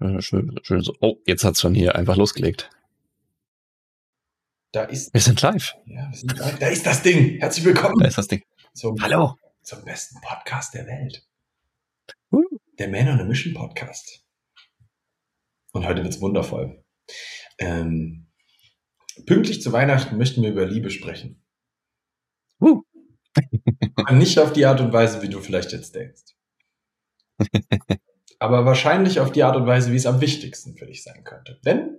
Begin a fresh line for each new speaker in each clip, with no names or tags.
Äh, schön, schön so. Oh, jetzt hat's schon hier einfach losgelegt.
Da ist.
Wir sind live.
Ja, wir sind live. Da ist das Ding. Herzlich willkommen.
Da ist das Ding.
Zum,
Hallo.
Zum besten Podcast der Welt.
Uh.
Der Man on a Mission Podcast. Und heute wird's wundervoll. Ähm, pünktlich zu Weihnachten möchten wir über Liebe sprechen.
Uh.
Nicht auf die Art und Weise, wie du vielleicht jetzt denkst. Aber wahrscheinlich auf die Art und Weise, wie es am wichtigsten für dich sein könnte. Denn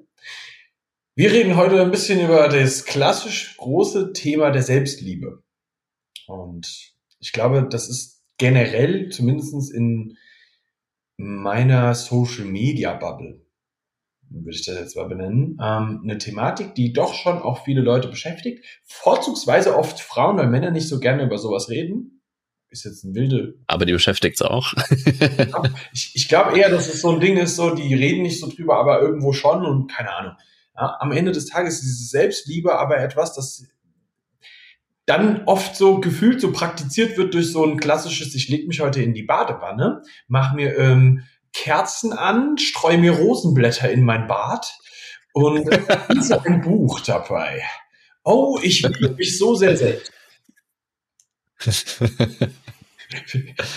wir reden heute ein bisschen über das klassisch große Thema der Selbstliebe. Und ich glaube, das ist generell, zumindest in meiner Social Media Bubble, würde ich das jetzt mal benennen, ähm, eine Thematik, die doch schon auch viele Leute beschäftigt. Vorzugsweise oft Frauen, weil Männer nicht so gerne über sowas reden. Ist jetzt ein wilde.
Aber die beschäftigt's auch.
ich ich glaube eher, dass es so ein Ding ist, so, die reden nicht so drüber, aber irgendwo schon und keine Ahnung. Ja, am Ende des Tages ist diese Selbstliebe aber etwas, das dann oft so gefühlt so praktiziert wird durch so ein klassisches, ich leg mich heute in die Badewanne, mach mir ähm, Kerzen an, streue mir Rosenblätter in mein Bad und lese ein Buch dabei. Oh, ich liebe mich so sehr selbst.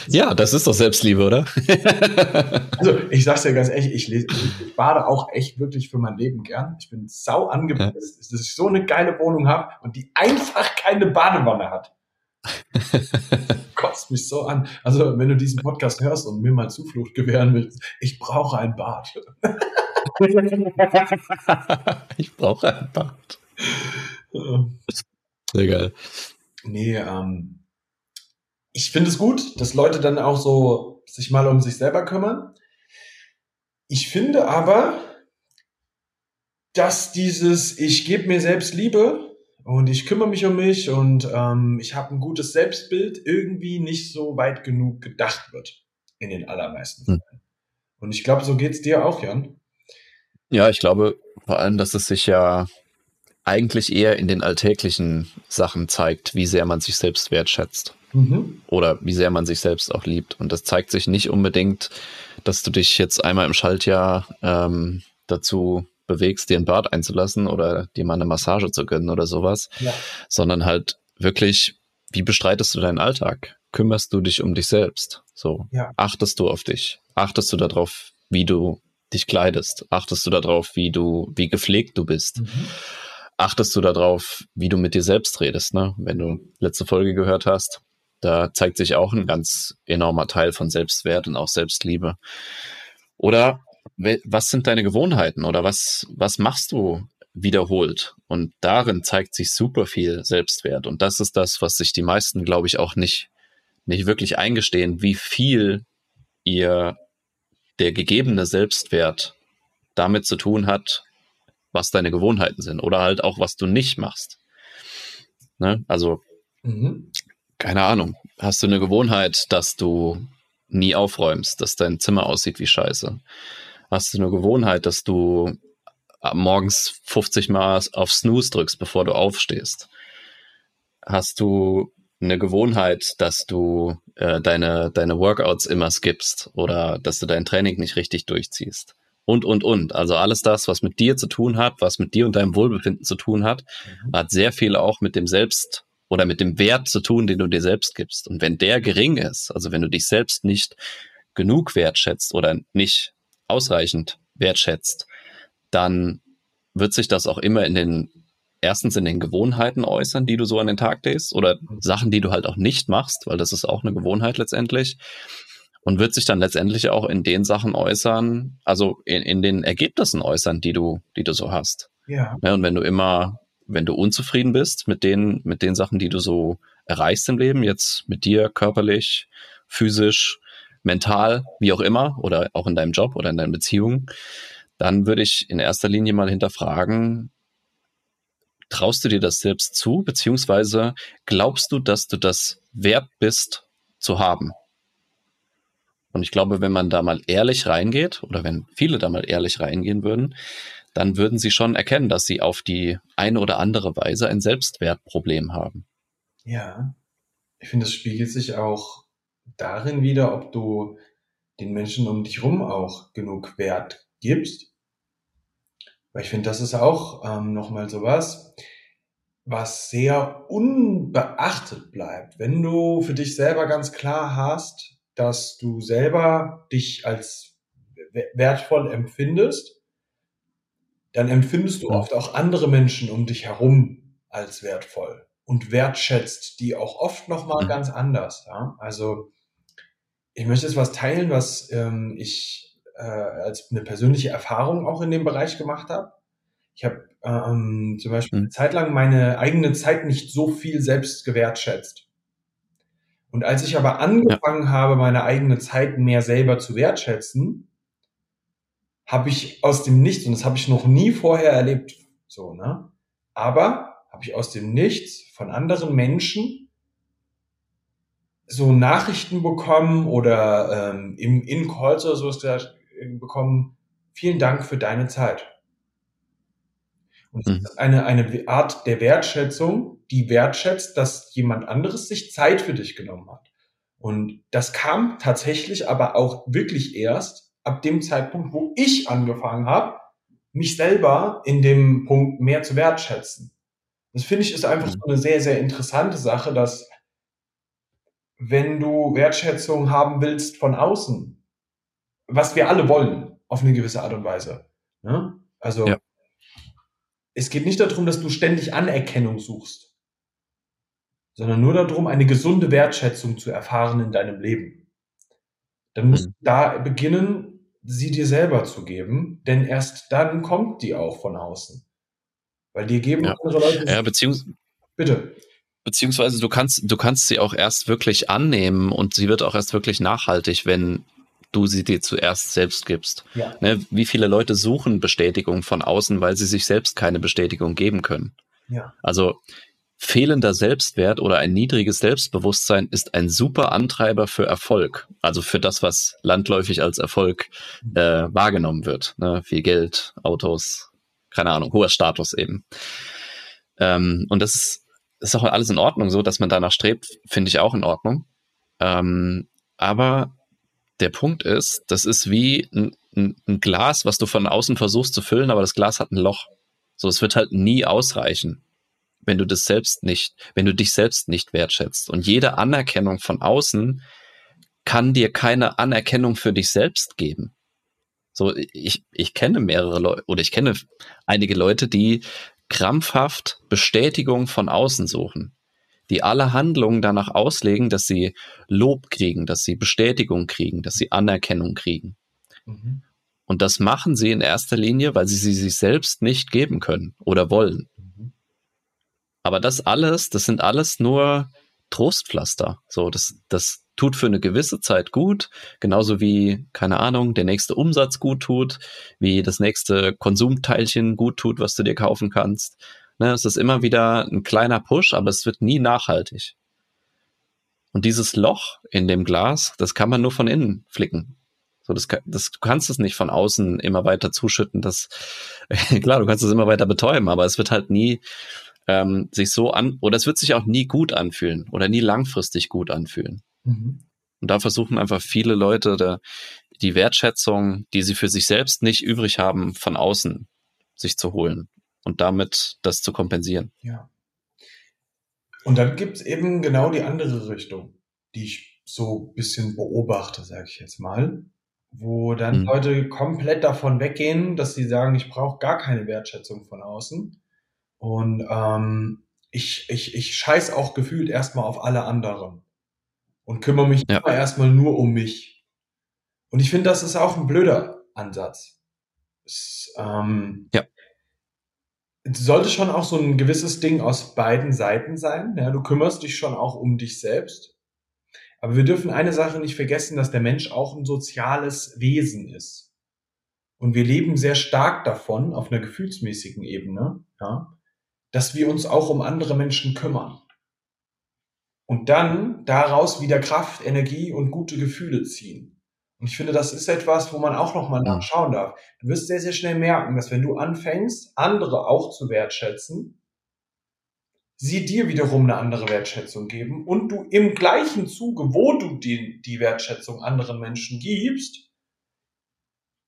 ja, das ist doch Selbstliebe, oder?
also, ich sag's dir ganz ehrlich, ich, lese, ich bade auch echt wirklich für mein Leben gern. Ich bin sau angepisst, dass ich so eine geile Wohnung habe und die einfach keine Badewanne hat. Kotzt mich so an. Also, wenn du diesen Podcast hörst und mir mal Zuflucht gewähren willst, ich brauche ein Bad.
ich brauche ein Bad. Sehr geil.
Nee, ähm, ich finde es gut, dass Leute dann auch so sich mal um sich selber kümmern. Ich finde aber, dass dieses Ich gebe mir selbst Liebe und ich kümmere mich um mich und ähm, ich habe ein gutes Selbstbild irgendwie nicht so weit genug gedacht wird in den allermeisten hm. Fällen. Hm. Und ich glaube, so geht's dir auch, Jan.
Ja, ich glaube vor allem, dass es sich ja eigentlich eher in den alltäglichen Sachen zeigt, wie sehr man sich selbst wertschätzt. Mhm. Oder wie sehr man sich selbst auch liebt. Und das zeigt sich nicht unbedingt, dass du dich jetzt einmal im Schaltjahr ähm, dazu bewegst, dir ein Bad einzulassen oder dir mal eine Massage zu gönnen oder sowas, ja. sondern halt wirklich, wie bestreitest du deinen Alltag? Kümmerst du dich um dich selbst? So, ja. achtest du auf dich? Achtest du darauf, wie du dich kleidest? Achtest du darauf, wie du, wie gepflegt du bist? Mhm achtest du darauf, wie du mit dir selbst redest, ne? Wenn du letzte Folge gehört hast, da zeigt sich auch ein ganz enormer Teil von Selbstwert und auch Selbstliebe. Oder was sind deine Gewohnheiten oder was, was machst du wiederholt? Und darin zeigt sich super viel Selbstwert. Und das ist das, was sich die meisten, glaube ich, auch nicht, nicht wirklich eingestehen, wie viel ihr der gegebene Selbstwert damit zu tun hat, was deine Gewohnheiten sind oder halt auch, was du nicht machst. Ne? Also, mhm. keine Ahnung, hast du eine Gewohnheit, dass du nie aufräumst, dass dein Zimmer aussieht wie Scheiße? Hast du eine Gewohnheit, dass du morgens 50 Mal auf Snooze drückst, bevor du aufstehst? Hast du eine Gewohnheit, dass du äh, deine, deine Workouts immer skippst oder dass du dein Training nicht richtig durchziehst? Und, und, und. Also alles das, was mit dir zu tun hat, was mit dir und deinem Wohlbefinden zu tun hat, mhm. hat sehr viel auch mit dem Selbst oder mit dem Wert zu tun, den du dir selbst gibst. Und wenn der gering ist, also wenn du dich selbst nicht genug wertschätzt oder nicht ausreichend wertschätzt, dann wird sich das auch immer in den erstens in den Gewohnheiten äußern, die du so an den Tag legst oder mhm. Sachen, die du halt auch nicht machst, weil das ist auch eine Gewohnheit letztendlich und wird sich dann letztendlich auch in den Sachen äußern, also in, in den Ergebnissen äußern, die du, die du so hast. Ja. ja. Ne, und wenn du immer, wenn du unzufrieden bist mit den, mit den Sachen, die du so erreichst im Leben, jetzt mit dir körperlich, physisch, mental, wie auch immer, oder auch in deinem Job oder in deinen Beziehungen, dann würde ich in erster Linie mal hinterfragen, traust du dir das selbst zu, beziehungsweise glaubst du, dass du das wert bist zu haben? Und ich glaube, wenn man da mal ehrlich reingeht oder wenn viele da mal ehrlich reingehen würden, dann würden sie schon erkennen, dass sie auf die eine oder andere Weise ein Selbstwertproblem haben.
Ja, ich finde, das spiegelt sich auch darin wieder, ob du den Menschen um dich rum auch genug Wert gibst. Weil ich finde, das ist auch ähm, nochmal sowas, was sehr unbeachtet bleibt. Wenn du für dich selber ganz klar hast, dass du selber dich als wertvoll empfindest, dann empfindest du oft auch andere Menschen um dich herum als wertvoll und wertschätzt die auch oft nochmal mhm. ganz anders. Ja? Also ich möchte jetzt was teilen, was ähm, ich äh, als eine persönliche Erfahrung auch in dem Bereich gemacht habe. Ich habe ähm, zum Beispiel mhm. eine Zeit lang meine eigene Zeit nicht so viel selbst gewertschätzt. Und als ich aber angefangen ja. habe, meine eigene Zeit mehr selber zu wertschätzen, habe ich aus dem Nichts, und das habe ich noch nie vorher erlebt, so, ne? Aber habe ich aus dem Nichts von anderen Menschen so Nachrichten bekommen oder ähm, im In-Calls oder so ist bekommen, vielen Dank für deine Zeit. Und mhm. ist eine, eine Art der Wertschätzung, die wertschätzt, dass jemand anderes sich Zeit für dich genommen hat. Und das kam tatsächlich aber auch wirklich erst ab dem Zeitpunkt, wo ich angefangen habe, mich selber in dem Punkt mehr zu wertschätzen. Das finde ich ist einfach mhm. so eine sehr, sehr interessante Sache, dass wenn du Wertschätzung haben willst von außen, was wir alle wollen, auf eine gewisse Art und Weise. Ne? Also ja es geht nicht darum, dass du ständig Anerkennung suchst, sondern nur darum, eine gesunde Wertschätzung zu erfahren in deinem Leben. Dann musst mhm. du da beginnen, sie dir selber zu geben, denn erst dann kommt die auch von außen. Weil dir geben
ja. andere Leute. Ja, beziehungs
bitte.
Beziehungsweise du kannst, du kannst sie auch erst wirklich annehmen und sie wird auch erst wirklich nachhaltig, wenn du sie dir zuerst selbst gibst. Ja. Ne, wie viele Leute suchen Bestätigung von außen, weil sie sich selbst keine Bestätigung geben können. Ja. Also fehlender Selbstwert oder ein niedriges Selbstbewusstsein ist ein super Antreiber für Erfolg. Also für das, was landläufig als Erfolg äh, wahrgenommen wird. Ne? Viel Geld, Autos, keine Ahnung, hoher Status eben. Ähm, und das ist, ist auch alles in Ordnung, so dass man danach strebt, finde ich auch in Ordnung. Ähm, aber der Punkt ist, das ist wie ein, ein, ein, Glas, was du von außen versuchst zu füllen, aber das Glas hat ein Loch. So, es wird halt nie ausreichen, wenn du das selbst nicht, wenn du dich selbst nicht wertschätzt. Und jede Anerkennung von außen kann dir keine Anerkennung für dich selbst geben. So, ich, ich kenne mehrere Leute oder ich kenne einige Leute, die krampfhaft Bestätigung von außen suchen die alle Handlungen danach auslegen, dass sie Lob kriegen, dass sie Bestätigung kriegen, dass sie Anerkennung kriegen. Mhm. Und das machen sie in erster Linie, weil sie sie sich selbst nicht geben können oder wollen. Aber das alles, das sind alles nur Trostpflaster. So, das, das tut für eine gewisse Zeit gut, genauso wie, keine Ahnung, der nächste Umsatz gut tut, wie das nächste Konsumteilchen gut tut, was du dir kaufen kannst. Ne, es ist immer wieder ein kleiner Push, aber es wird nie nachhaltig. Und dieses Loch in dem Glas, das kann man nur von innen flicken. So, das, das, du kannst es nicht von außen immer weiter zuschütten. Das, klar, du kannst es immer weiter betäuben, aber es wird halt nie ähm, sich so an, oder es wird sich auch nie gut anfühlen oder nie langfristig gut anfühlen. Mhm. Und da versuchen einfach viele Leute da, die Wertschätzung, die sie für sich selbst nicht übrig haben, von außen sich zu holen und damit das zu kompensieren.
Ja. Und dann gibt's eben genau die andere Richtung, die ich so bisschen beobachte, sage ich jetzt mal, wo dann mhm. Leute komplett davon weggehen, dass sie sagen, ich brauche gar keine Wertschätzung von außen. Und ähm, ich, ich, ich scheiß auch gefühlt erstmal auf alle anderen und kümmere mich ja. immer erstmal nur um mich. Und ich finde, das ist auch ein blöder Ansatz. Es, ähm, ja sollte schon auch so ein gewisses Ding aus beiden Seiten sein. Ja, du kümmerst dich schon auch um dich selbst. Aber wir dürfen eine Sache nicht vergessen, dass der Mensch auch ein soziales Wesen ist. Und wir leben sehr stark davon, auf einer gefühlsmäßigen Ebene, ja, dass wir uns auch um andere Menschen kümmern. Und dann daraus wieder Kraft, Energie und gute Gefühle ziehen. Und ich finde, das ist etwas, wo man auch nochmal nachschauen darf. Du wirst sehr, sehr schnell merken, dass wenn du anfängst, andere auch zu wertschätzen, sie dir wiederum eine andere Wertschätzung geben und du im gleichen Zuge, wo du die, die Wertschätzung anderen Menschen gibst,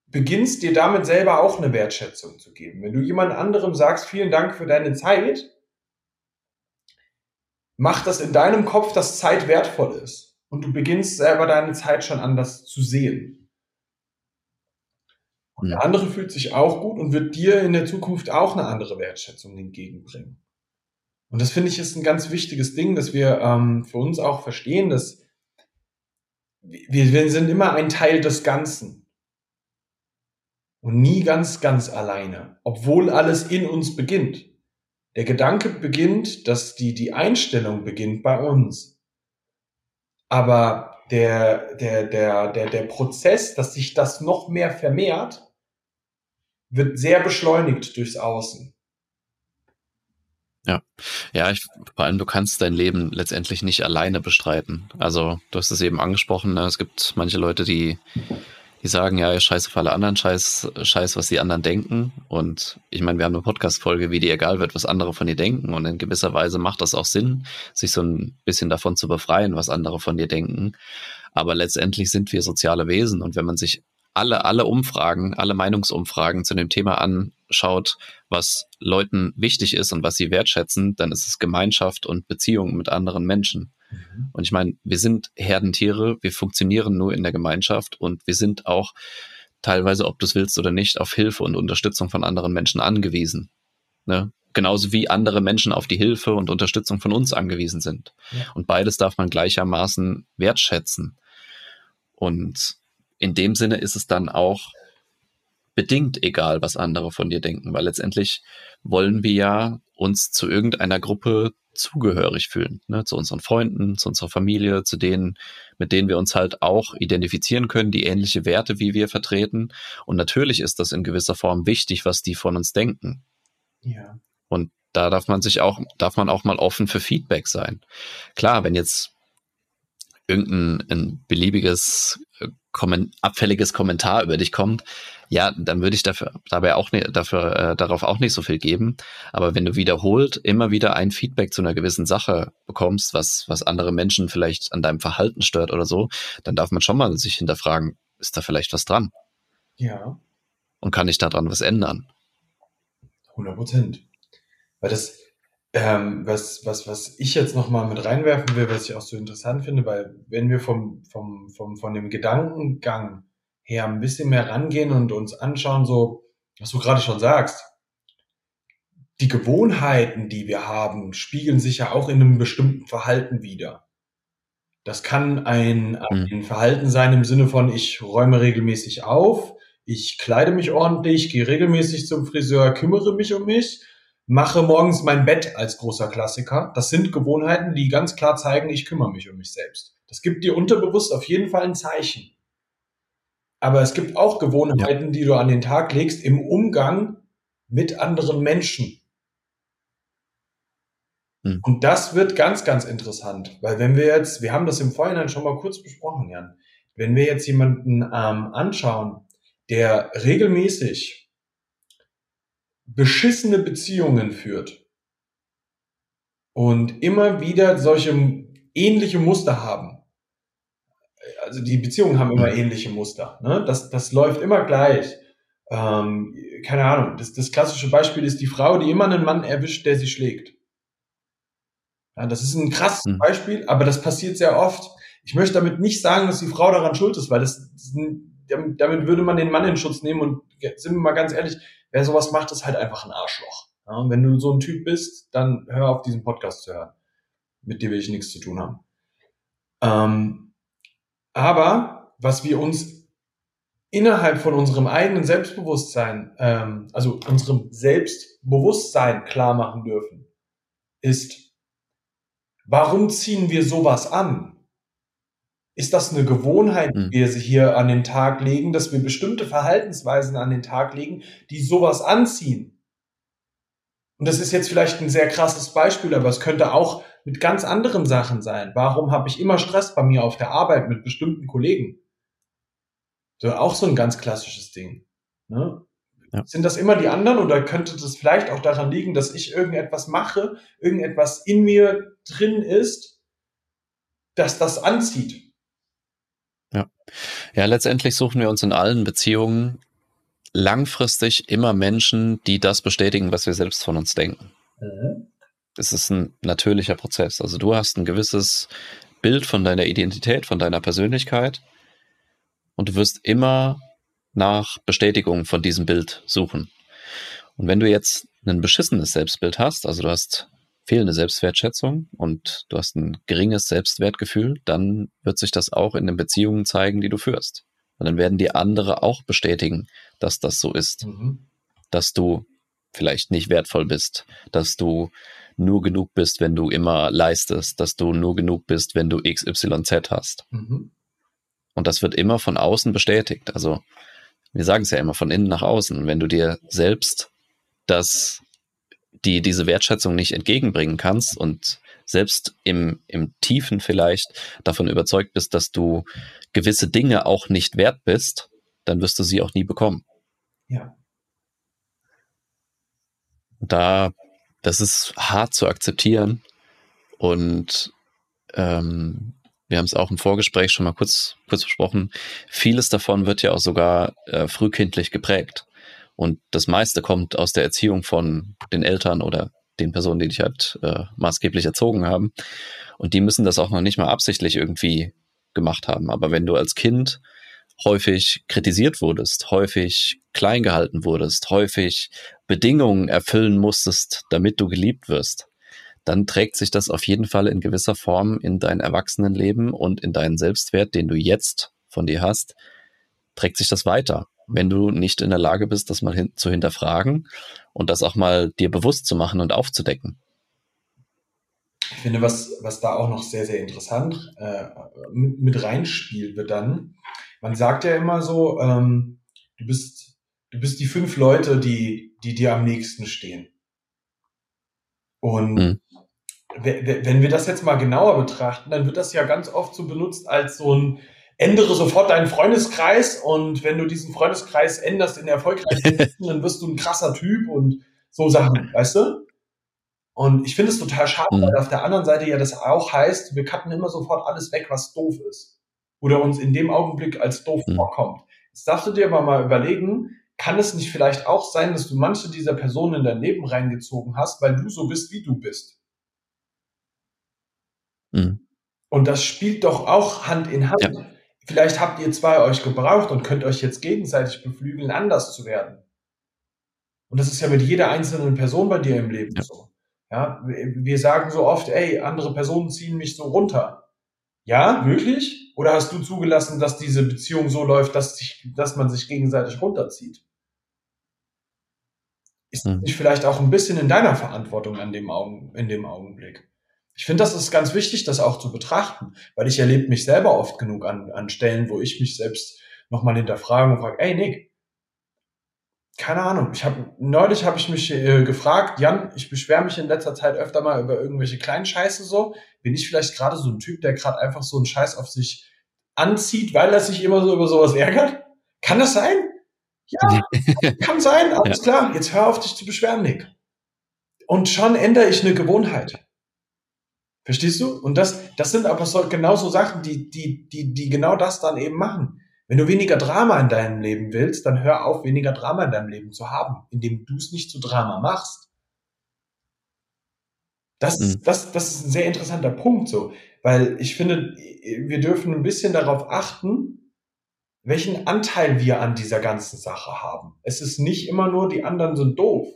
beginnst dir damit selber auch eine Wertschätzung zu geben. Wenn du jemand anderem sagst, vielen Dank für deine Zeit, macht das in deinem Kopf, dass Zeit wertvoll ist. Und du beginnst selber deine Zeit schon anders zu sehen. Und der andere fühlt sich auch gut und wird dir in der Zukunft auch eine andere Wertschätzung entgegenbringen. Und das finde ich ist ein ganz wichtiges Ding, dass wir ähm, für uns auch verstehen, dass wir, wir sind immer ein Teil des Ganzen. Und nie ganz, ganz alleine, obwohl alles in uns beginnt. Der Gedanke beginnt, dass die, die Einstellung beginnt bei uns. Aber der, der, der, der, der Prozess, dass sich das noch mehr vermehrt, wird sehr beschleunigt durchs Außen.
Ja, ja, ich, vor allem du kannst dein Leben letztendlich nicht alleine bestreiten. Also du hast es eben angesprochen, ne? es gibt manche Leute, die die sagen, ja, scheiße für alle anderen, scheiß, scheiß, was die anderen denken. Und ich meine, wir haben eine Podcast-Folge, wie dir egal wird, was andere von dir denken. Und in gewisser Weise macht das auch Sinn, sich so ein bisschen davon zu befreien, was andere von dir denken. Aber letztendlich sind wir soziale Wesen. Und wenn man sich alle, alle Umfragen, alle Meinungsumfragen zu dem Thema anschaut, was Leuten wichtig ist und was sie wertschätzen, dann ist es Gemeinschaft und Beziehung mit anderen Menschen. Mhm. Und ich meine, wir sind Herdentiere, wir funktionieren nur in der Gemeinschaft und wir sind auch teilweise, ob du es willst oder nicht, auf Hilfe und Unterstützung von anderen Menschen angewiesen. Ne? Genauso wie andere Menschen auf die Hilfe und Unterstützung von uns angewiesen sind. Ja. Und beides darf man gleichermaßen wertschätzen. Und in dem Sinne ist es dann auch bedingt egal, was andere von dir denken, weil letztendlich wollen wir ja uns zu irgendeiner Gruppe zugehörig fühlen, ne, zu unseren Freunden, zu unserer Familie, zu denen, mit denen wir uns halt auch identifizieren können, die ähnliche Werte wie wir vertreten. Und natürlich ist das in gewisser Form wichtig, was die von uns denken. Ja. Und da darf man sich auch, darf man auch mal offen für Feedback sein. Klar, wenn jetzt irgendein ein beliebiges, kommen, abfälliges Kommentar über dich kommt, ja, dann würde ich dafür, dabei auch ne, dafür, äh, darauf auch nicht so viel geben. Aber wenn du wiederholt immer wieder ein Feedback zu einer gewissen Sache bekommst, was, was andere Menschen vielleicht an deinem Verhalten stört oder so, dann darf man schon mal sich hinterfragen, ist da vielleicht was dran?
Ja.
Und kann ich daran was ändern?
100 Prozent. Weil das, ähm, was, was, was ich jetzt nochmal mit reinwerfen will, was ich auch so interessant finde, weil wenn wir vom, vom, vom, von dem Gedankengang her ein bisschen mehr rangehen und uns anschauen, so, was du gerade schon sagst. Die Gewohnheiten, die wir haben, spiegeln sich ja auch in einem bestimmten Verhalten wieder. Das kann ein, mhm. ein Verhalten sein im Sinne von, ich räume regelmäßig auf, ich kleide mich ordentlich, gehe regelmäßig zum Friseur, kümmere mich um mich, mache morgens mein Bett als großer Klassiker. Das sind Gewohnheiten, die ganz klar zeigen, ich kümmere mich um mich selbst. Das gibt dir unterbewusst auf jeden Fall ein Zeichen. Aber es gibt auch Gewohnheiten, ja. die du an den Tag legst im Umgang mit anderen Menschen. Hm. Und das wird ganz, ganz interessant, weil wenn wir jetzt, wir haben das im Vorhinein schon mal kurz besprochen, Jan, wenn wir jetzt jemanden ähm, anschauen, der regelmäßig beschissene Beziehungen führt und immer wieder solche ähnliche Muster haben, also die Beziehungen haben immer ähnliche Muster. Ne? Das, das läuft immer gleich. Ähm, keine Ahnung, das, das klassische Beispiel ist die Frau, die immer einen Mann erwischt, der sie schlägt. Ja, das ist ein krasses mhm. Beispiel, aber das passiert sehr oft. Ich möchte damit nicht sagen, dass die Frau daran schuld ist, weil das, das damit würde man den Mann in Schutz nehmen und sind wir mal ganz ehrlich, wer sowas macht, ist halt einfach ein Arschloch. Ja, wenn du so ein Typ bist, dann hör auf diesen Podcast zu hören. Mit dir will ich nichts zu tun haben. Ähm, aber was wir uns innerhalb von unserem eigenen Selbstbewusstsein, ähm, also unserem Selbstbewusstsein klar machen dürfen, ist, warum ziehen wir sowas an? Ist das eine Gewohnheit, die hm. wir hier an den Tag legen, dass wir bestimmte Verhaltensweisen an den Tag legen, die sowas anziehen? Und das ist jetzt vielleicht ein sehr krasses Beispiel, aber es könnte auch mit ganz anderen Sachen sein. Warum habe ich immer Stress bei mir auf der Arbeit mit bestimmten Kollegen? So auch so ein ganz klassisches Ding. Ne? Ja. Sind das immer die anderen oder könnte das vielleicht auch daran liegen, dass ich irgendetwas mache, irgendetwas in mir drin ist, dass das anzieht?
Ja. Ja, letztendlich suchen wir uns in allen Beziehungen langfristig immer Menschen, die das bestätigen, was wir selbst von uns denken. Mhm. Es ist ein natürlicher Prozess. Also du hast ein gewisses Bild von deiner Identität, von deiner Persönlichkeit und du wirst immer nach Bestätigung von diesem Bild suchen. Und wenn du jetzt ein beschissenes Selbstbild hast, also du hast fehlende Selbstwertschätzung und du hast ein geringes Selbstwertgefühl, dann wird sich das auch in den Beziehungen zeigen, die du führst. Und dann werden die andere auch bestätigen, dass das so ist. Mhm. Dass du vielleicht nicht wertvoll bist, dass du nur genug bist, wenn du immer leistest, dass du nur genug bist, wenn du XYZ hast. Mhm. Und das wird immer von außen bestätigt. Also wir sagen es ja immer von innen nach außen. Wenn du dir selbst das, die, diese Wertschätzung nicht entgegenbringen kannst und selbst im, im Tiefen vielleicht davon überzeugt bist, dass du gewisse Dinge auch nicht wert bist, dann wirst du sie auch nie bekommen.
Ja.
Da, das ist hart zu akzeptieren und ähm, wir haben es auch im Vorgespräch schon mal kurz, kurz besprochen. Vieles davon wird ja auch sogar äh, frühkindlich geprägt. Und das meiste kommt aus der Erziehung von den Eltern oder den Personen, die dich halt äh, maßgeblich erzogen haben. Und die müssen das auch noch nicht mal absichtlich irgendwie gemacht haben. Aber wenn du als Kind häufig kritisiert wurdest, häufig klein gehalten wurdest, häufig Bedingungen erfüllen musstest, damit du geliebt wirst, dann trägt sich das auf jeden Fall in gewisser Form in dein Erwachsenenleben und in deinen Selbstwert, den du jetzt von dir hast, trägt sich das weiter wenn du nicht in der Lage bist, das mal hin zu hinterfragen und das auch mal dir bewusst zu machen und aufzudecken.
Ich finde, was, was da auch noch sehr, sehr interessant äh, mit, mit reinspielt, wird dann, man sagt ja immer so, ähm, du bist, du bist die fünf Leute, die, die dir am nächsten stehen. Und mhm. wenn wir das jetzt mal genauer betrachten, dann wird das ja ganz oft so benutzt als so ein, ändere sofort deinen Freundeskreis und wenn du diesen Freundeskreis änderst in erfolgreichen Menschen, dann wirst du ein krasser Typ und so Sachen, weißt du? Und ich finde es total schade, mhm. weil auf der anderen Seite ja das auch heißt, wir cutten immer sofort alles weg, was doof ist. Oder uns in dem Augenblick als doof mhm. vorkommt. Jetzt darfst du dir aber mal überlegen, kann es nicht vielleicht auch sein, dass du manche dieser Personen in dein Leben reingezogen hast, weil du so bist, wie du bist? Mhm. Und das spielt doch auch Hand in Hand. Ja. Vielleicht habt ihr zwei euch gebraucht und könnt euch jetzt gegenseitig beflügeln, anders zu werden. Und das ist ja mit jeder einzelnen Person bei dir im Leben ja. so. Ja, wir sagen so oft, ey, andere Personen ziehen mich so runter. Ja, wirklich? Oder hast du zugelassen, dass diese Beziehung so läuft, dass, sich, dass man sich gegenseitig runterzieht? Ist hm. nicht vielleicht auch ein bisschen in deiner Verantwortung an dem Augen, in dem Augenblick? Ich finde, das ist ganz wichtig, das auch zu betrachten, weil ich erlebe mich selber oft genug an, an Stellen, wo ich mich selbst nochmal hinterfrage und frage, ey Nick, keine Ahnung, ich habe neulich habe ich mich äh, gefragt, Jan, ich beschwere mich in letzter Zeit öfter mal über irgendwelche kleinen Scheiße so, bin ich vielleicht gerade so ein Typ, der gerade einfach so einen Scheiß auf sich anzieht, weil er sich immer so über sowas ärgert? Kann das sein? Ja, kann sein, alles ja. klar. Jetzt hör auf dich zu beschweren, Nick. Und schon ändere ich eine Gewohnheit. Verstehst du? Und das, das sind aber so, genauso Sachen, die, die, die, die genau das dann eben machen. Wenn du weniger Drama in deinem Leben willst, dann hör auf, weniger Drama in deinem Leben zu haben, indem du es nicht zu Drama machst. Das, mhm. das, das ist ein sehr interessanter Punkt, so, weil ich finde, wir dürfen ein bisschen darauf achten, welchen Anteil wir an dieser ganzen Sache haben. Es ist nicht immer nur, die anderen sind doof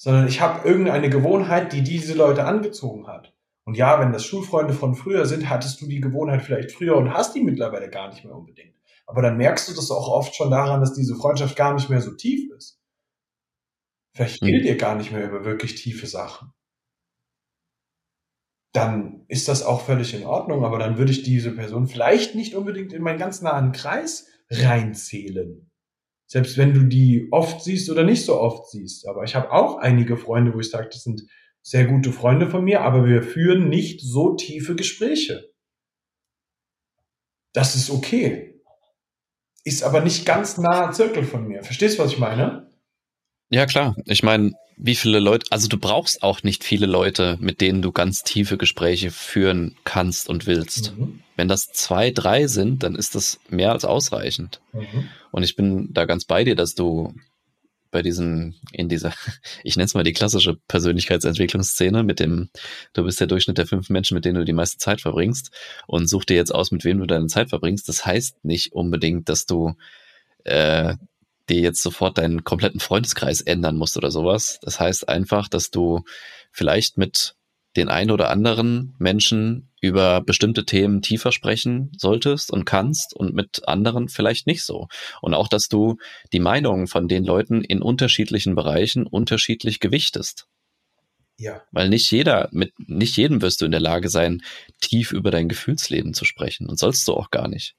sondern ich habe irgendeine Gewohnheit, die diese Leute angezogen hat. Und ja, wenn das Schulfreunde von früher sind, hattest du die Gewohnheit vielleicht früher und hast die mittlerweile gar nicht mehr unbedingt. Aber dann merkst du das auch oft schon daran, dass diese Freundschaft gar nicht mehr so tief ist. Vielleicht redet mhm. ihr gar nicht mehr über wirklich tiefe Sachen. Dann ist das auch völlig in Ordnung, aber dann würde ich diese Person vielleicht nicht unbedingt in meinen ganz nahen Kreis reinzählen. Selbst wenn du die oft siehst oder nicht so oft siehst. Aber ich habe auch einige Freunde, wo ich sage, das sind sehr gute Freunde von mir, aber wir führen nicht so tiefe Gespräche. Das ist okay. Ist aber nicht ganz naher Zirkel von mir. Verstehst du, was ich meine?
Ja, klar. Ich meine, wie viele Leute, also du brauchst auch nicht viele Leute, mit denen du ganz tiefe Gespräche führen kannst und willst. Mhm. Wenn das zwei, drei sind, dann ist das mehr als ausreichend. Mhm. Und ich bin da ganz bei dir, dass du bei diesen, in dieser, ich nenne es mal die klassische Persönlichkeitsentwicklungsszene mit dem, du bist der Durchschnitt der fünf Menschen, mit denen du die meiste Zeit verbringst und such dir jetzt aus, mit wem du deine Zeit verbringst. Das heißt nicht unbedingt, dass du äh, dir jetzt sofort deinen kompletten Freundeskreis ändern musst oder sowas. Das heißt einfach, dass du vielleicht mit den ein oder anderen Menschen über bestimmte Themen tiefer sprechen solltest und kannst und mit anderen vielleicht nicht so. Und auch, dass du die Meinungen von den Leuten in unterschiedlichen Bereichen unterschiedlich gewichtest. Ja. Weil nicht jeder, mit nicht jedem wirst du in der Lage sein, tief über dein Gefühlsleben zu sprechen. Und sollst du auch gar nicht.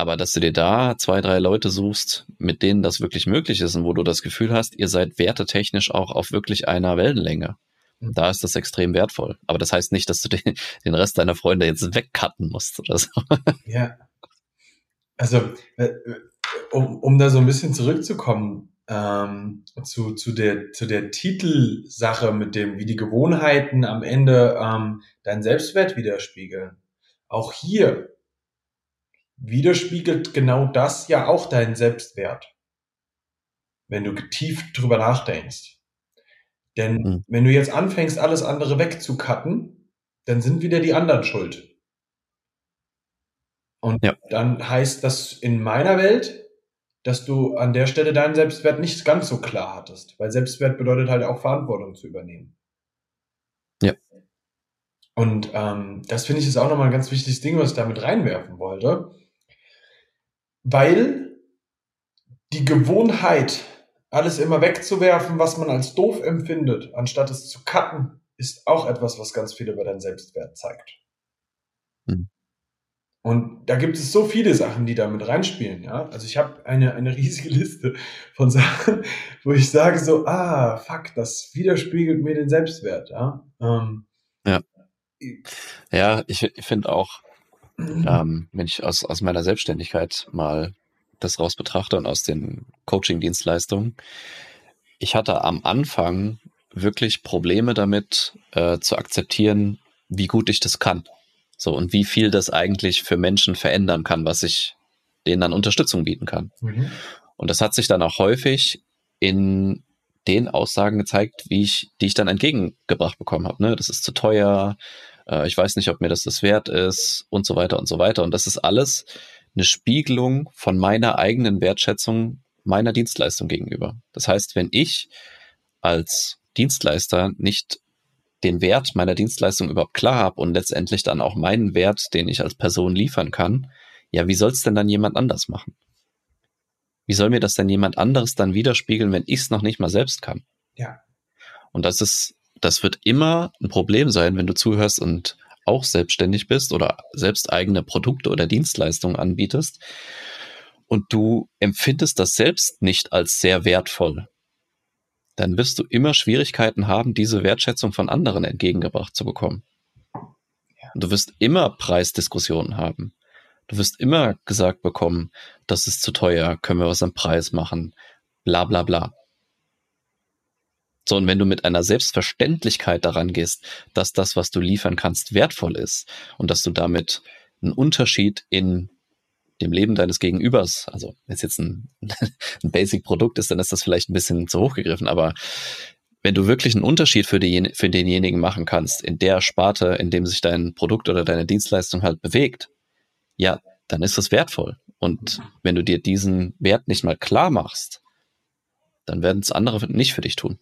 Aber dass du dir da zwei, drei Leute suchst, mit denen das wirklich möglich ist und wo du das Gefühl hast, ihr seid wertetechnisch auch auf wirklich einer Wellenlänge. Mhm. Da ist das extrem wertvoll. Aber das heißt nicht, dass du den, den Rest deiner Freunde jetzt wegcutten musst oder so.
Ja. Also, äh, um, um da so ein bisschen zurückzukommen, ähm, zu, zu, der, zu der Titelsache mit dem, wie die Gewohnheiten am Ende ähm, deinen Selbstwert widerspiegeln. Auch hier widerspiegelt genau das ja auch deinen Selbstwert, wenn du tief drüber nachdenkst. Denn mhm. wenn du jetzt anfängst, alles andere wegzukatten, dann sind wieder die anderen schuld. Und ja. dann heißt das in meiner Welt, dass du an der Stelle deinen Selbstwert nicht ganz so klar hattest. Weil Selbstwert bedeutet halt auch Verantwortung zu übernehmen. Ja. Und ähm, das finde ich ist auch nochmal ein ganz wichtiges Ding, was ich damit reinwerfen wollte weil die Gewohnheit, alles immer wegzuwerfen, was man als doof empfindet, anstatt es zu cutten, ist auch etwas, was ganz viel über deinen Selbstwert zeigt. Hm. Und da gibt es so viele Sachen, die da mit reinspielen, ja. Also ich habe eine, eine riesige Liste von Sachen, wo ich sage so, ah, fuck, das widerspiegelt mir den Selbstwert, ja. Ähm,
ja. Ja, ich, ich finde auch, Mhm. Ähm, wenn ich aus, aus meiner Selbstständigkeit mal das raus betrachte und aus den Coaching-Dienstleistungen, ich hatte am Anfang wirklich Probleme damit äh, zu akzeptieren, wie gut ich das kann. So und wie viel das eigentlich für Menschen verändern kann, was ich denen dann Unterstützung bieten kann. Mhm. Und das hat sich dann auch häufig in den Aussagen gezeigt, wie ich, die ich dann entgegengebracht bekommen habe. Ne? Das ist zu teuer, äh, ich weiß nicht, ob mir das das wert ist und so weiter und so weiter. Und das ist alles eine Spiegelung von meiner eigenen Wertschätzung meiner Dienstleistung gegenüber. Das heißt, wenn ich als Dienstleister nicht den Wert meiner Dienstleistung überhaupt klar habe und letztendlich dann auch meinen Wert, den ich als Person liefern kann, ja, wie soll es denn dann jemand anders machen? Wie soll mir das denn jemand anderes dann widerspiegeln, wenn ich es noch nicht mal selbst kann? Ja. Und das ist das wird immer ein Problem sein, wenn du zuhörst und auch selbstständig bist oder selbst eigene Produkte oder Dienstleistungen anbietest und du empfindest das selbst nicht als sehr wertvoll, dann wirst du immer Schwierigkeiten haben, diese Wertschätzung von anderen entgegengebracht zu bekommen. Du wirst immer Preisdiskussionen haben. Du wirst immer gesagt bekommen, das ist zu teuer, können wir was am Preis machen, bla bla bla. So, und wenn du mit einer Selbstverständlichkeit daran gehst, dass das, was du liefern kannst, wertvoll ist und dass du damit einen Unterschied in dem Leben deines Gegenübers, also wenn es jetzt ein, ein Basic-Produkt ist, dann ist das vielleicht ein bisschen zu hoch gegriffen, aber wenn du wirklich einen Unterschied für, die, für denjenigen machen kannst, in der Sparte, in dem sich dein Produkt oder deine Dienstleistung halt bewegt, ja, dann ist das wertvoll. Und wenn du dir diesen Wert nicht mal klar machst, dann werden es andere nicht für dich tun.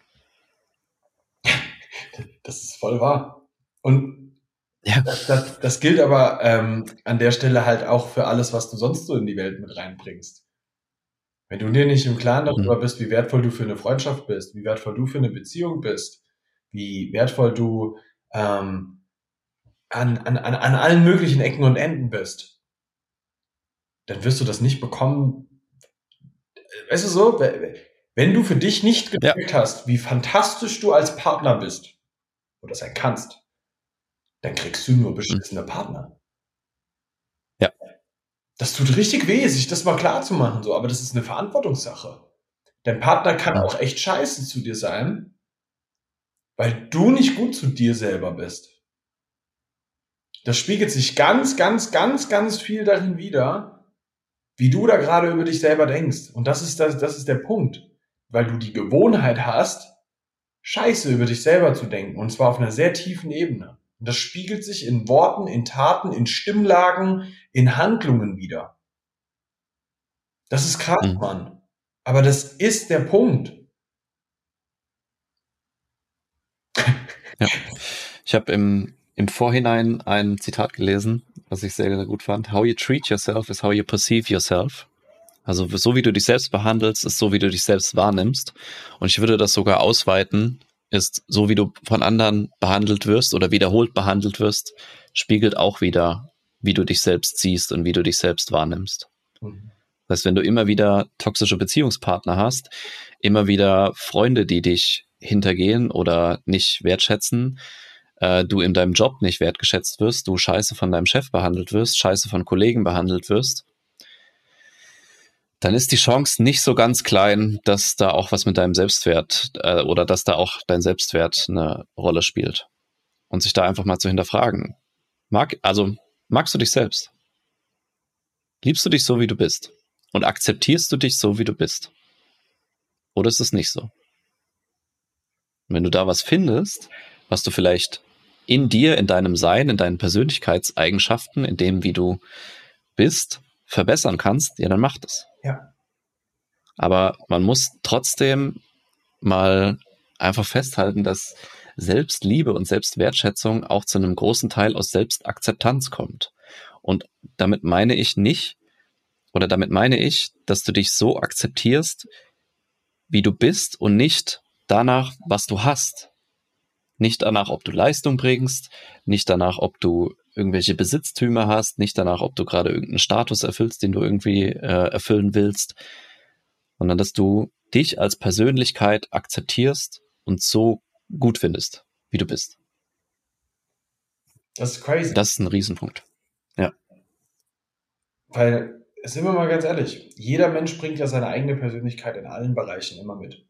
Das ist voll wahr. Und ja. das, das, das gilt aber ähm, an der Stelle halt auch für alles, was du sonst so in die Welt mit reinbringst. Wenn du dir nicht im Klaren darüber mhm. bist, wie wertvoll du für eine Freundschaft bist, wie wertvoll du für eine Beziehung bist, wie wertvoll du ähm, an, an, an, an allen möglichen Ecken und Enden bist, dann wirst du das nicht bekommen. Weißt du so, wenn du für dich nicht gemerkt ja. hast, wie fantastisch du als Partner bist oder sein kannst, dann kriegst du nur beschissene mhm. Partner. Ja. Das tut richtig weh, sich das mal klar zu machen, so, aber das ist eine Verantwortungssache. Dein Partner kann auch echt scheiße zu dir sein, weil du nicht gut zu dir selber bist. Das spiegelt sich ganz, ganz, ganz, ganz viel darin wieder, wie du da gerade über dich selber denkst. Und das ist, das, das ist der Punkt. Weil du die Gewohnheit hast, scheiße über dich selber zu denken. Und zwar auf einer sehr tiefen Ebene. Und das spiegelt sich in Worten, in Taten, in Stimmlagen, in Handlungen wieder. Das ist krass, mhm. Mann. Aber das ist der Punkt.
Ja. Ich habe im im Vorhinein ein Zitat gelesen, was ich sehr, sehr gut fand. How you treat yourself is how you perceive yourself. Also so wie du dich selbst behandelst, ist so wie du dich selbst wahrnimmst. Und ich würde das sogar ausweiten, ist so wie du von anderen behandelt wirst oder wiederholt behandelt wirst, spiegelt auch wieder, wie du dich selbst siehst und wie du dich selbst wahrnimmst. Mhm. Das heißt, wenn du immer wieder toxische Beziehungspartner hast, immer wieder Freunde, die dich hintergehen oder nicht wertschätzen, äh, du in deinem Job nicht wertgeschätzt wirst, du scheiße von deinem Chef behandelt wirst, scheiße von Kollegen behandelt wirst, dann ist die Chance nicht so ganz klein, dass da auch was mit deinem Selbstwert äh, oder dass da auch dein Selbstwert eine Rolle spielt. Und sich da einfach mal zu hinterfragen. Mag, also, magst du dich selbst? Liebst du dich so, wie du bist? Und akzeptierst du dich so, wie du bist? Oder ist es nicht so? Und wenn du da was findest, was du vielleicht in dir, in deinem Sein, in deinen Persönlichkeitseigenschaften, in dem, wie du bist, verbessern kannst, ja, dann mach das.
Ja.
Aber man muss trotzdem mal einfach festhalten, dass Selbstliebe und Selbstwertschätzung auch zu einem großen Teil aus Selbstakzeptanz kommt. Und damit meine ich nicht, oder damit meine ich, dass du dich so akzeptierst, wie du bist und nicht danach, was du hast. Nicht danach, ob du Leistung bringst, nicht danach, ob du irgendwelche Besitztümer hast, nicht danach, ob du gerade irgendeinen Status erfüllst, den du irgendwie äh, erfüllen willst, sondern dass du dich als Persönlichkeit akzeptierst und so gut findest, wie du bist.
Das ist crazy.
Das ist ein Riesenpunkt. Ja.
Weil, sind wir mal ganz ehrlich, jeder Mensch bringt ja seine eigene Persönlichkeit in allen Bereichen immer mit.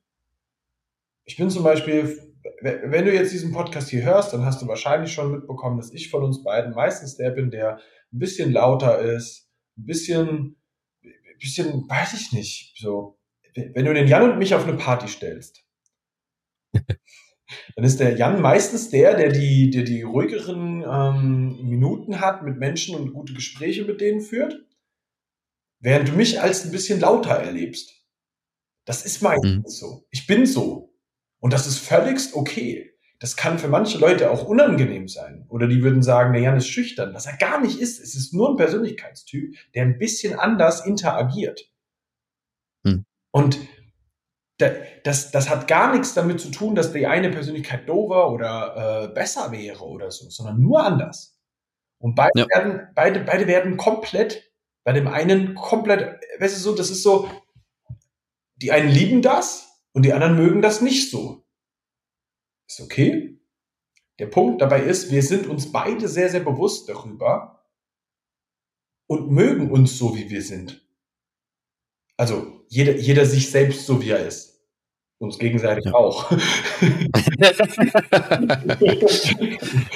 Ich bin zum Beispiel wenn du jetzt diesen Podcast hier hörst, dann hast du wahrscheinlich schon mitbekommen, dass ich von uns beiden meistens der bin, der ein bisschen lauter ist, ein bisschen, ein bisschen, weiß ich nicht, so. Wenn du den Jan und mich auf eine Party stellst, dann ist der Jan meistens der, der die, der die ruhigeren ähm, Minuten hat mit Menschen und gute Gespräche mit denen führt, während du mich als ein bisschen lauter erlebst. Das ist meistens mhm. so. Ich bin so. Und das ist völligst okay. Das kann für manche Leute auch unangenehm sein. Oder die würden sagen, der Jan ist schüchtern, was er gar nicht ist. Es ist nur ein Persönlichkeitstyp, der ein bisschen anders interagiert. Hm. Und das, das hat gar nichts damit zu tun, dass die eine Persönlichkeit dover oder äh, besser wäre oder so, sondern nur anders. Und beide, ja. werden, beide, beide werden komplett, bei dem einen komplett, weißt du so, das ist so, die einen lieben das und die anderen mögen das nicht so. Ist okay. Der Punkt dabei ist, wir sind uns beide sehr, sehr bewusst darüber und mögen uns so, wie wir sind. Also jeder, jeder sich selbst so, wie er ist. Uns gegenseitig ja. auch.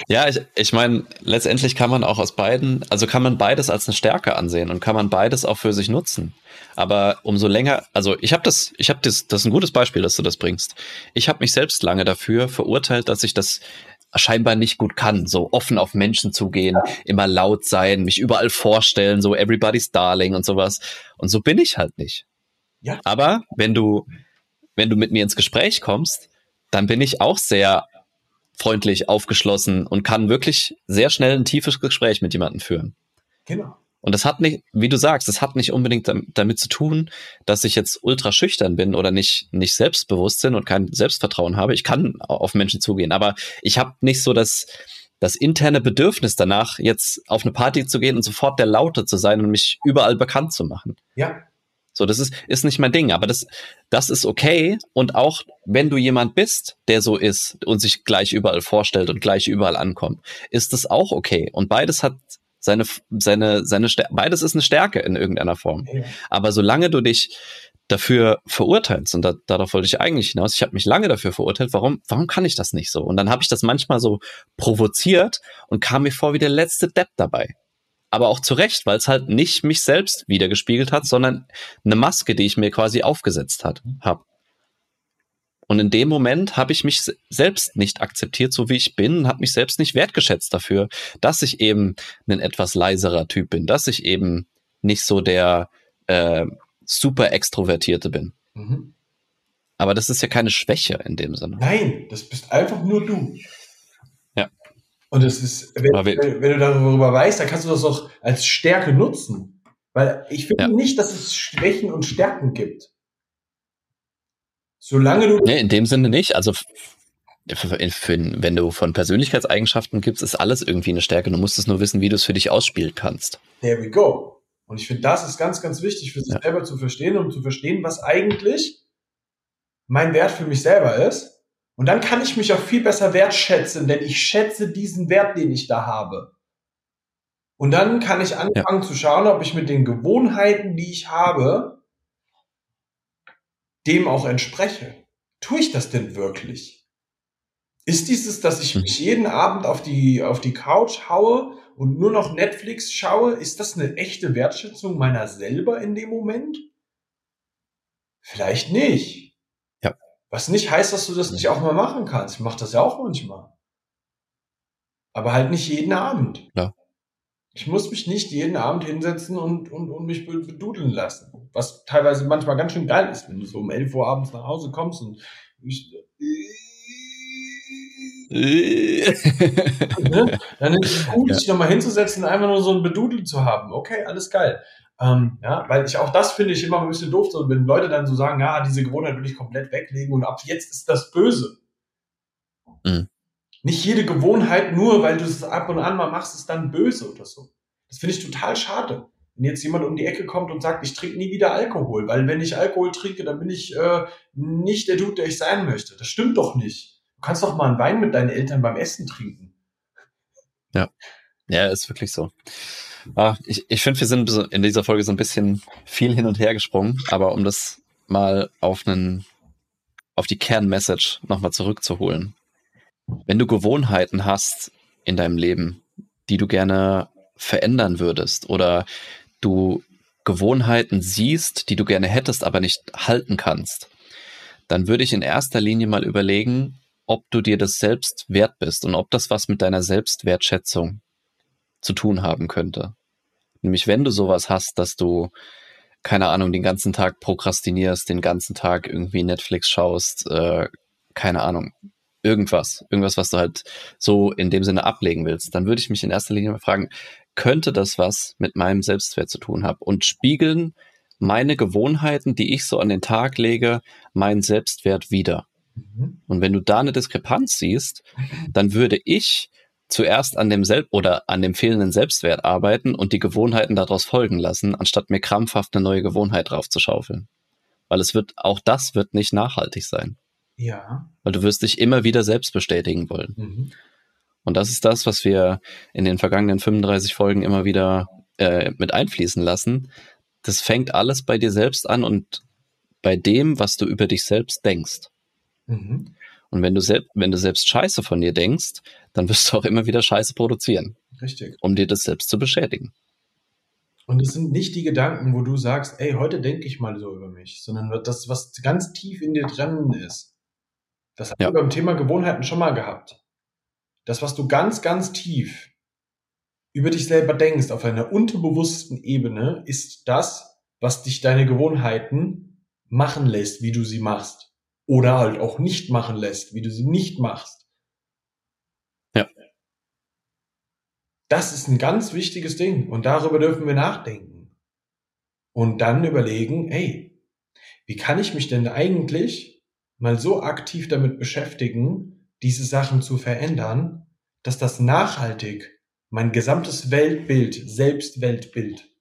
ja, ich, ich meine, letztendlich kann man auch aus beiden, also kann man beides als eine Stärke ansehen und kann man beides auch für sich nutzen. Aber umso länger, also ich habe das, ich habe das, das ist ein gutes Beispiel, dass du das bringst. Ich habe mich selbst lange dafür verurteilt, dass ich das scheinbar nicht gut kann, so offen auf Menschen zugehen, ja. immer laut sein, mich überall vorstellen, so everybody's darling und sowas. Und so bin ich halt nicht. Ja. Aber wenn du wenn du mit mir ins Gespräch kommst, dann bin ich auch sehr freundlich, aufgeschlossen und kann wirklich sehr schnell ein tiefes Gespräch mit jemandem führen.
Genau.
Und das hat nicht, wie du sagst, das hat nicht unbedingt damit zu tun, dass ich jetzt ultra schüchtern bin oder nicht, nicht selbstbewusst bin und kein Selbstvertrauen habe. Ich kann auf Menschen zugehen, aber ich habe nicht so das, das interne Bedürfnis danach, jetzt auf eine Party zu gehen und sofort der Laute zu sein und mich überall bekannt zu machen.
Ja,
so, das ist, ist nicht mein Ding, aber das, das ist okay. Und auch wenn du jemand bist, der so ist und sich gleich überall vorstellt und gleich überall ankommt, ist das auch okay. Und beides hat seine, seine, seine, Stärke, beides ist eine Stärke in irgendeiner Form. Aber solange du dich dafür verurteilst, und da, darauf wollte ich eigentlich hinaus, ich habe mich lange dafür verurteilt, warum, warum kann ich das nicht so? Und dann habe ich das manchmal so provoziert und kam mir vor wie der letzte Depp dabei. Aber auch zu Recht, weil es halt nicht mich selbst wiedergespiegelt hat, sondern eine Maske, die ich mir quasi aufgesetzt hat, hab. Und in dem Moment habe ich mich selbst nicht akzeptiert, so wie ich bin, und habe mich selbst nicht wertgeschätzt dafür, dass ich eben ein etwas leiserer Typ bin, dass ich eben nicht so der äh, super Extrovertierte bin. Mhm. Aber das ist ja keine Schwäche in dem Sinne.
Nein, das bist einfach nur du. Und es ist, wenn, wenn, du darüber weißt, dann kannst du das auch als Stärke nutzen. Weil ich finde ja. nicht, dass es Schwächen und Stärken gibt. Solange du.
Nee, in dem Sinne nicht. Also für, für, wenn du von Persönlichkeitseigenschaften gibst, ist alles irgendwie eine Stärke. Du musst es nur wissen, wie du es für dich ausspielen kannst.
There we go. Und ich finde, das ist ganz, ganz wichtig für sich ja. selber zu verstehen und zu verstehen, was eigentlich mein Wert für mich selber ist. Und dann kann ich mich auch viel besser wertschätzen, denn ich schätze diesen Wert, den ich da habe. Und dann kann ich anfangen ja. zu schauen, ob ich mit den Gewohnheiten, die ich habe, dem auch entspreche. Tue ich das denn wirklich? Ist dieses, dass ich hm. mich jeden Abend auf die, auf die Couch haue und nur noch Netflix schaue, ist das eine echte Wertschätzung meiner selber in dem Moment? Vielleicht nicht. Was nicht heißt, dass du das nicht auch mal machen kannst. Ich mache das ja auch manchmal. Aber halt nicht jeden Abend.
Ja.
Ich muss mich nicht jeden Abend hinsetzen und, und, und mich bedudeln lassen. Was teilweise manchmal ganz schön geil ist, wenn du so um 11 Uhr abends nach Hause kommst und ich, ne? Dann ist es gut, ja. sich nochmal hinzusetzen und einfach nur so ein Bedudel zu haben. Okay, alles geil. Ähm, ja, weil ich auch das finde ich immer ein bisschen doof, so, wenn Leute dann so sagen, ja, diese Gewohnheit will ich komplett weglegen und ab jetzt ist das böse. Mhm nicht jede Gewohnheit, nur weil du es ab und an mal machst, ist dann böse oder so. Das finde ich total schade. Wenn jetzt jemand um die Ecke kommt und sagt, ich trinke nie wieder Alkohol, weil wenn ich Alkohol trinke, dann bin ich äh, nicht der Dude, der ich sein möchte. Das stimmt doch nicht. Du kannst doch mal einen Wein mit deinen Eltern beim Essen trinken.
Ja, ja, ist wirklich so. Ah, ich ich finde, wir sind in dieser Folge so ein bisschen viel hin und her gesprungen, aber um das mal auf einen, auf die Kernmessage nochmal zurückzuholen. Wenn du Gewohnheiten hast in deinem Leben, die du gerne verändern würdest oder du Gewohnheiten siehst, die du gerne hättest, aber nicht halten kannst, dann würde ich in erster Linie mal überlegen, ob du dir das selbst wert bist und ob das was mit deiner Selbstwertschätzung zu tun haben könnte. Nämlich wenn du sowas hast, dass du, keine Ahnung, den ganzen Tag prokrastinierst, den ganzen Tag irgendwie Netflix schaust, äh, keine Ahnung, irgendwas, irgendwas, was du halt so in dem Sinne ablegen willst, dann würde ich mich in erster Linie mal fragen, könnte das was mit meinem Selbstwert zu tun haben und spiegeln meine Gewohnheiten, die ich so an den Tag lege, meinen Selbstwert wieder. Mhm. Und wenn du da eine Diskrepanz siehst, dann würde ich zuerst an dem Selb oder an dem fehlenden Selbstwert arbeiten und die Gewohnheiten daraus folgen lassen, anstatt mir krampfhaft eine neue Gewohnheit draufzuschaufeln. Weil es wird, auch das wird nicht nachhaltig sein.
Ja.
Weil du wirst dich immer wieder selbst bestätigen wollen. Mhm. Und das ist das, was wir in den vergangenen 35 Folgen immer wieder äh, mit einfließen lassen. Das fängt alles bei dir selbst an und bei dem, was du über dich selbst denkst. Mhm. Und wenn du, selbst, wenn du selbst Scheiße von dir denkst, dann wirst du auch immer wieder Scheiße produzieren.
Richtig.
Um dir das selbst zu beschädigen.
Und es sind nicht die Gedanken, wo du sagst, ey, heute denke ich mal so über mich, sondern das, was ganz tief in dir drin ist. Das haben ja. wir beim Thema Gewohnheiten schon mal gehabt. Das, was du ganz, ganz tief über dich selber denkst, auf einer unterbewussten Ebene, ist das, was dich deine Gewohnheiten machen lässt, wie du sie machst. Oder halt auch nicht machen lässt, wie du sie nicht machst.
Ja.
Das ist ein ganz wichtiges Ding und darüber dürfen wir nachdenken. Und dann überlegen, hey, wie kann ich mich denn eigentlich mal so aktiv damit beschäftigen, diese Sachen zu verändern, dass das nachhaltig mein gesamtes Weltbild, Selbstweltbild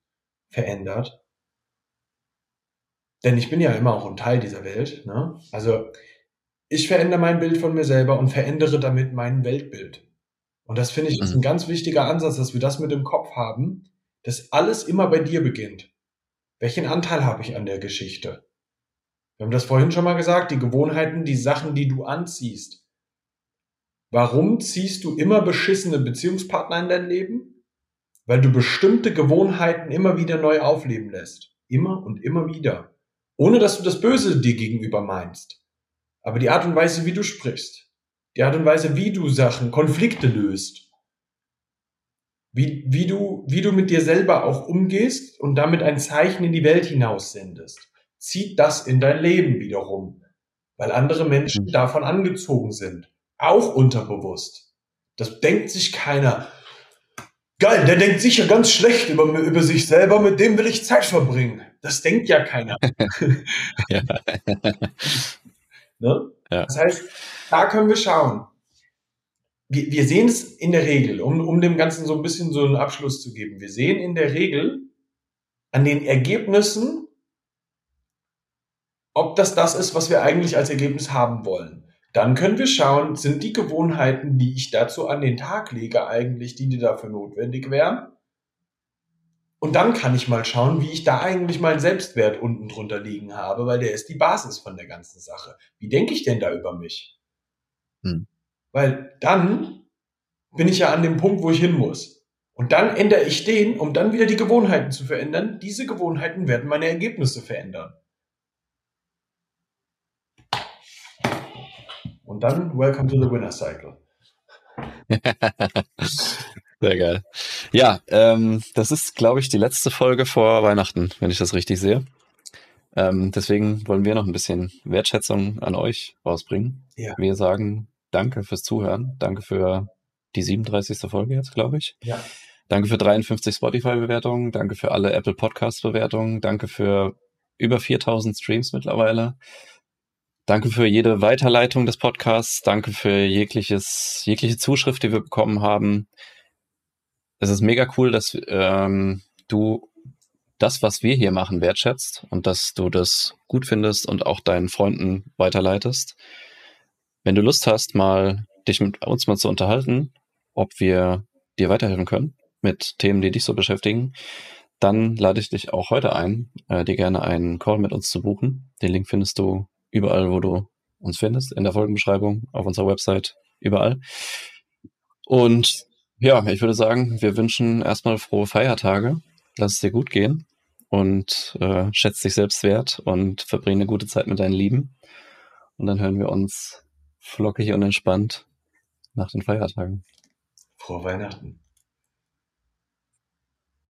verändert. Denn ich bin ja immer auch ein Teil dieser Welt. Ne? Also ich verändere mein Bild von mir selber und verändere damit mein Weltbild. Und das finde ich ist ein mhm. ganz wichtiger Ansatz, dass wir das mit im Kopf haben, dass alles immer bei dir beginnt. Welchen Anteil habe ich an der Geschichte? Wir haben das vorhin schon mal gesagt, die Gewohnheiten, die Sachen, die du anziehst. Warum ziehst du immer beschissene Beziehungspartner in dein Leben? Weil du bestimmte Gewohnheiten immer wieder neu aufleben lässt. Immer und immer wieder. Ohne dass du das Böse dir gegenüber meinst. Aber die Art und Weise, wie du sprichst. Die Art und Weise, wie du Sachen, Konflikte löst. Wie, wie, du, wie du mit dir selber auch umgehst und damit ein Zeichen in die Welt hinaus sendest zieht das in dein Leben wiederum, weil andere Menschen mhm. davon angezogen sind, auch unterbewusst. Das denkt sich keiner. Geil, der denkt sicher ganz schlecht über, über sich selber, mit dem will ich Zeit verbringen. Das denkt ja keiner. ja. ne? ja. Das heißt, da können wir schauen. Wir, wir sehen es in der Regel, um, um dem Ganzen so ein bisschen so einen Abschluss zu geben. Wir sehen in der Regel an den Ergebnissen ob das das ist, was wir eigentlich als Ergebnis haben wollen. Dann können wir schauen, sind die Gewohnheiten, die ich dazu an den Tag lege, eigentlich die, die dafür notwendig wären? Und dann kann ich mal schauen, wie ich da eigentlich meinen Selbstwert unten drunter liegen habe, weil der ist die Basis von der ganzen Sache. Wie denke ich denn da über mich? Hm. Weil dann bin ich ja an dem Punkt, wo ich hin muss. Und dann ändere ich den, um dann wieder die Gewohnheiten zu verändern. Diese Gewohnheiten werden meine Ergebnisse verändern. Und dann Welcome to the Winner Cycle.
Sehr geil. Ja, ähm, das ist, glaube ich, die letzte Folge vor Weihnachten, wenn ich das richtig sehe. Ähm, deswegen wollen wir noch ein bisschen Wertschätzung an euch rausbringen. Ja. Wir sagen Danke fürs Zuhören. Danke für die 37. Folge jetzt, glaube ich. Ja. Danke für 53 Spotify-Bewertungen. Danke für alle Apple Podcast-Bewertungen. Danke für über 4000 Streams mittlerweile. Danke für jede Weiterleitung des Podcasts. Danke für jegliches, jegliche Zuschrift, die wir bekommen haben. Es ist mega cool, dass ähm, du das, was wir hier machen, wertschätzt und dass du das gut findest und auch deinen Freunden weiterleitest. Wenn du Lust hast, mal dich mit uns mal zu unterhalten, ob wir dir weiterhelfen können mit Themen, die dich so beschäftigen, dann lade ich dich auch heute ein, äh, dir gerne einen Call mit uns zu buchen. Den Link findest du überall, wo du uns findest, in der Folgenbeschreibung, auf unserer Website, überall. Und ja, ich würde sagen, wir wünschen erstmal frohe Feiertage. Lass es dir gut gehen und äh, schätze dich selbst wert und verbringe eine gute Zeit mit deinen Lieben. Und dann hören wir uns flockig und entspannt nach den Feiertagen.
Frohe Weihnachten.